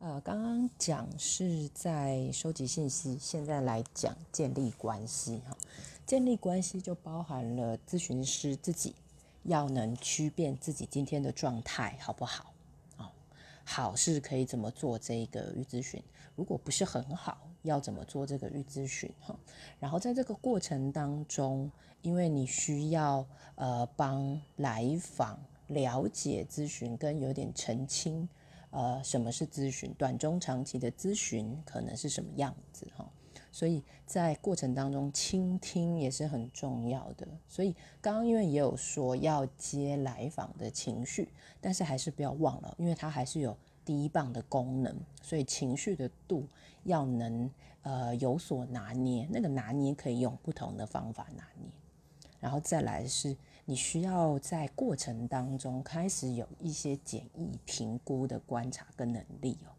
呃，刚刚讲是在收集信息，现在来讲建立关系哈。建立关系就包含了咨询师自己要能区辨自己今天的状态好不好啊？好是可以怎么做这个预咨询？如果不是很好，要怎么做这个预咨询哈？然后在这个过程当中，因为你需要呃帮来访了解咨询跟有点澄清，呃什么是咨询，短中长期的咨询可能是什么样子哈？所以在过程当中倾听也是很重要的。所以刚刚因为也有说要接来访的情绪，但是还是不要忘了，因为它还是有。第一棒的功能，所以情绪的度要能呃有所拿捏，那个拿捏可以用不同的方法拿捏。然后再来是，你需要在过程当中开始有一些简易评估的观察跟能力哦。